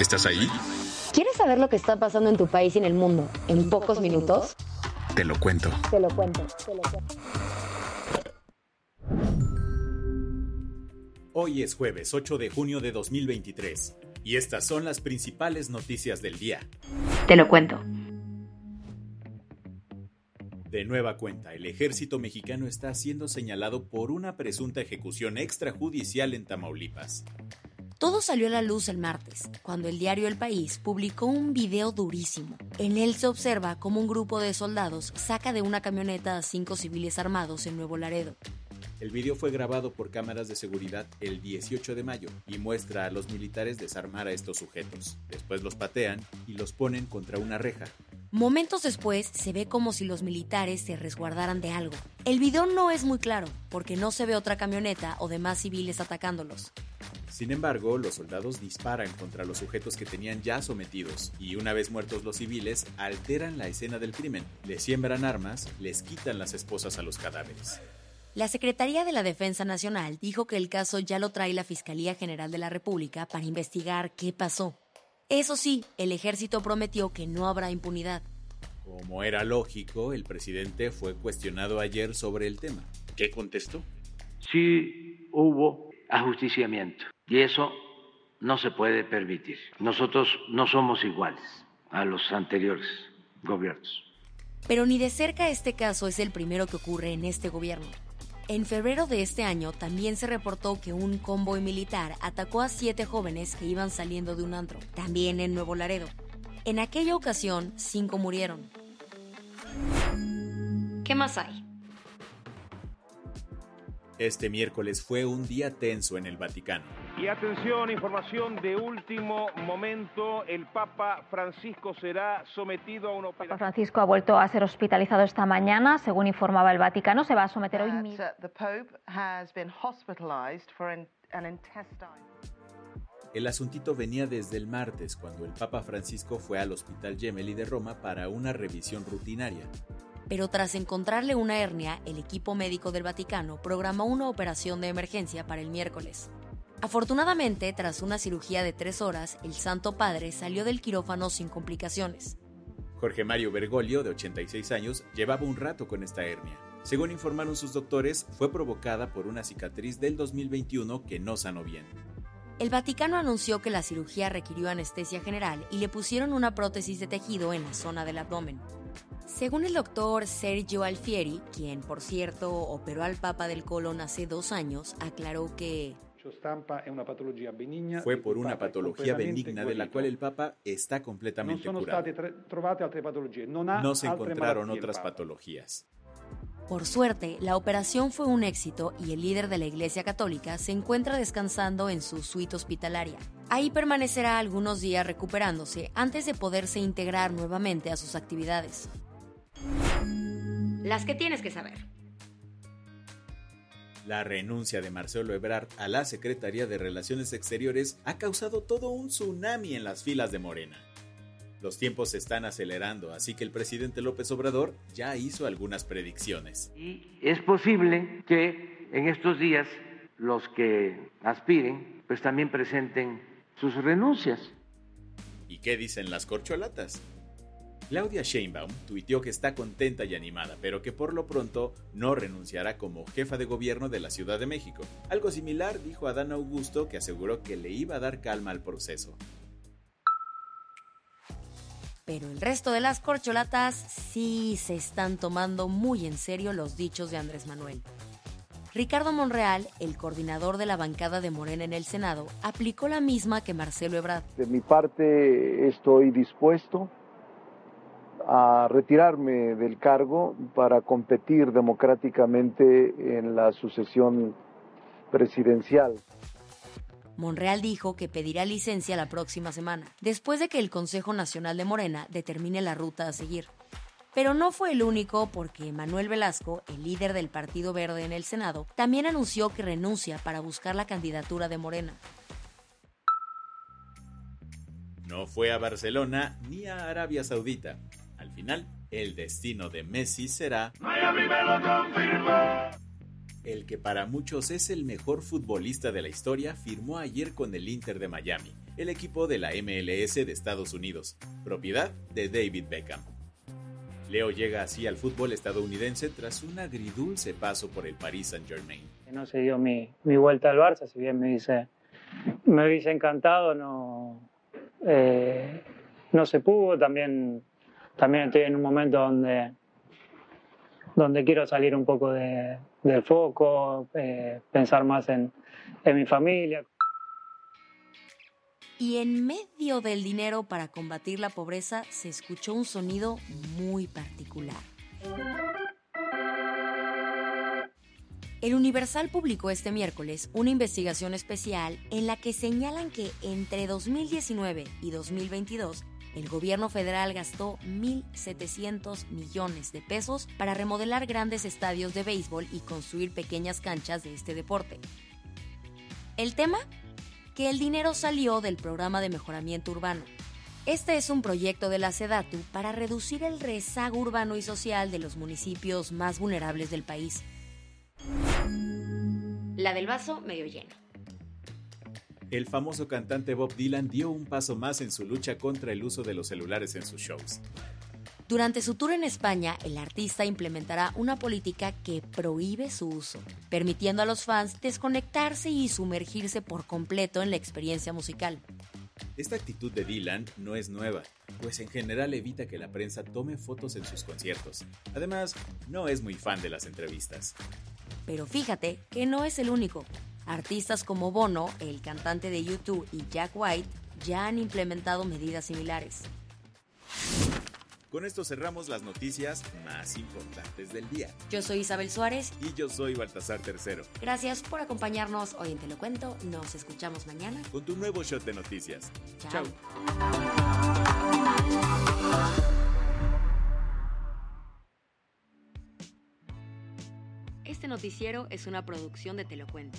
¿Estás ahí? ¿Quieres saber lo que está pasando en tu país y en el mundo en pocos minutos? Te lo cuento. Te lo cuento. Te lo cuento. Hoy es jueves 8 de junio de 2023 y estas son las principales noticias del día. Te lo cuento. De nueva cuenta, el ejército mexicano está siendo señalado por una presunta ejecución extrajudicial en Tamaulipas. Todo salió a la luz el martes, cuando el diario El País publicó un video durísimo. En él se observa cómo un grupo de soldados saca de una camioneta a cinco civiles armados en Nuevo Laredo. El video fue grabado por cámaras de seguridad el 18 de mayo y muestra a los militares desarmar a estos sujetos. Después los patean y los ponen contra una reja. Momentos después se ve como si los militares se resguardaran de algo. El video no es muy claro, porque no se ve otra camioneta o demás civiles atacándolos. Sin embargo, los soldados disparan contra los sujetos que tenían ya sometidos y una vez muertos los civiles, alteran la escena del crimen, les siembran armas, les quitan las esposas a los cadáveres. La Secretaría de la Defensa Nacional dijo que el caso ya lo trae la Fiscalía General de la República para investigar qué pasó. Eso sí, el ejército prometió que no habrá impunidad. Como era lógico, el presidente fue cuestionado ayer sobre el tema. ¿Qué contestó? sí hubo ajusticiamiento y eso no se puede permitir. Nosotros no somos iguales a los anteriores gobiernos. Pero ni de cerca este caso es el primero que ocurre en este gobierno. En febrero de este año también se reportó que un convoy militar atacó a siete jóvenes que iban saliendo de un antro, también en Nuevo Laredo. En aquella ocasión, cinco murieron. ¿Qué más hay? Este miércoles fue un día tenso en el Vaticano. Y atención, información de último momento. El Papa Francisco será sometido a una Papa operación. Francisco ha vuelto a ser hospitalizado esta mañana. Según informaba el Vaticano, se va a someter hoy mismo. intestine. El asuntito venía desde el martes, cuando el Papa Francisco fue al Hospital Gemelli de Roma para una revisión rutinaria. Pero tras encontrarle una hernia, el equipo médico del Vaticano programó una operación de emergencia para el miércoles. Afortunadamente, tras una cirugía de tres horas, el Santo Padre salió del quirófano sin complicaciones. Jorge Mario Bergoglio, de 86 años, llevaba un rato con esta hernia. Según informaron sus doctores, fue provocada por una cicatriz del 2021 que no sanó bien. El Vaticano anunció que la cirugía requirió anestesia general y le pusieron una prótesis de tejido en la zona del abdomen. Según el doctor Sergio Alfieri, quien por cierto operó al Papa del colon hace dos años, aclaró que Fue por una patología benigna de la cual el Papa está completamente curado. No se encontraron otras patologías. Por suerte, la operación fue un éxito y el líder de la Iglesia Católica se encuentra descansando en su suite hospitalaria. Ahí permanecerá algunos días recuperándose antes de poderse integrar nuevamente a sus actividades. Las que tienes que saber. La renuncia de Marcelo Ebrard a la Secretaría de Relaciones Exteriores ha causado todo un tsunami en las filas de Morena. Los tiempos se están acelerando, así que el presidente López Obrador ya hizo algunas predicciones. Y es posible que en estos días los que aspiren pues también presenten sus renuncias. ¿Y qué dicen las corcholatas? Claudia Sheinbaum tuiteó que está contenta y animada, pero que por lo pronto no renunciará como jefa de gobierno de la Ciudad de México. Algo similar dijo Adán Augusto, que aseguró que le iba a dar calma al proceso. Pero el resto de las corcholatas sí se están tomando muy en serio los dichos de Andrés Manuel. Ricardo Monreal, el coordinador de la bancada de Morena en el Senado, aplicó la misma que Marcelo Ebrard. De mi parte estoy dispuesto a retirarme del cargo para competir democráticamente en la sucesión presidencial. Monreal dijo que pedirá licencia la próxima semana, después de que el Consejo Nacional de Morena determine la ruta a seguir. Pero no fue el único porque Manuel Velasco, el líder del Partido Verde en el Senado, también anunció que renuncia para buscar la candidatura de Morena. No fue a Barcelona ni a Arabia Saudita. Final, el destino de Messi será... El que para muchos es el mejor futbolista de la historia firmó ayer con el Inter de Miami, el equipo de la MLS de Estados Unidos, propiedad de David Beckham. Leo llega así al fútbol estadounidense tras un agridulce paso por el Paris Saint-Germain. No se dio mi, vuelta al Barça, si bien me dice, me hubiese encantado, no, eh, no se pudo. También, también estoy en un momento donde, donde quiero salir un poco de, del foco, eh, pensar más en, en mi familia. Y en medio del dinero para combatir la pobreza se escuchó un sonido muy particular. El Universal publicó este miércoles una investigación especial en la que señalan que entre 2019 y 2022 el gobierno federal gastó 1.700 millones de pesos para remodelar grandes estadios de béisbol y construir pequeñas canchas de este deporte. El tema, que el dinero salió del programa de mejoramiento urbano. Este es un proyecto de la SEDATU para reducir el rezago urbano y social de los municipios más vulnerables del país. La del vaso medio lleno. El famoso cantante Bob Dylan dio un paso más en su lucha contra el uso de los celulares en sus shows. Durante su tour en España, el artista implementará una política que prohíbe su uso, permitiendo a los fans desconectarse y sumergirse por completo en la experiencia musical. Esta actitud de Dylan no es nueva, pues en general evita que la prensa tome fotos en sus conciertos. Además, no es muy fan de las entrevistas. Pero fíjate que no es el único. Artistas como Bono, el cantante de YouTube, y Jack White ya han implementado medidas similares. Con esto cerramos las noticias más importantes del día. Yo soy Isabel Suárez. Y yo soy Baltasar Tercero. Gracias por acompañarnos hoy en Te lo cuento. Nos escuchamos mañana. Con tu nuevo shot de noticias. Chao. Este noticiero es una producción de Te lo cuento.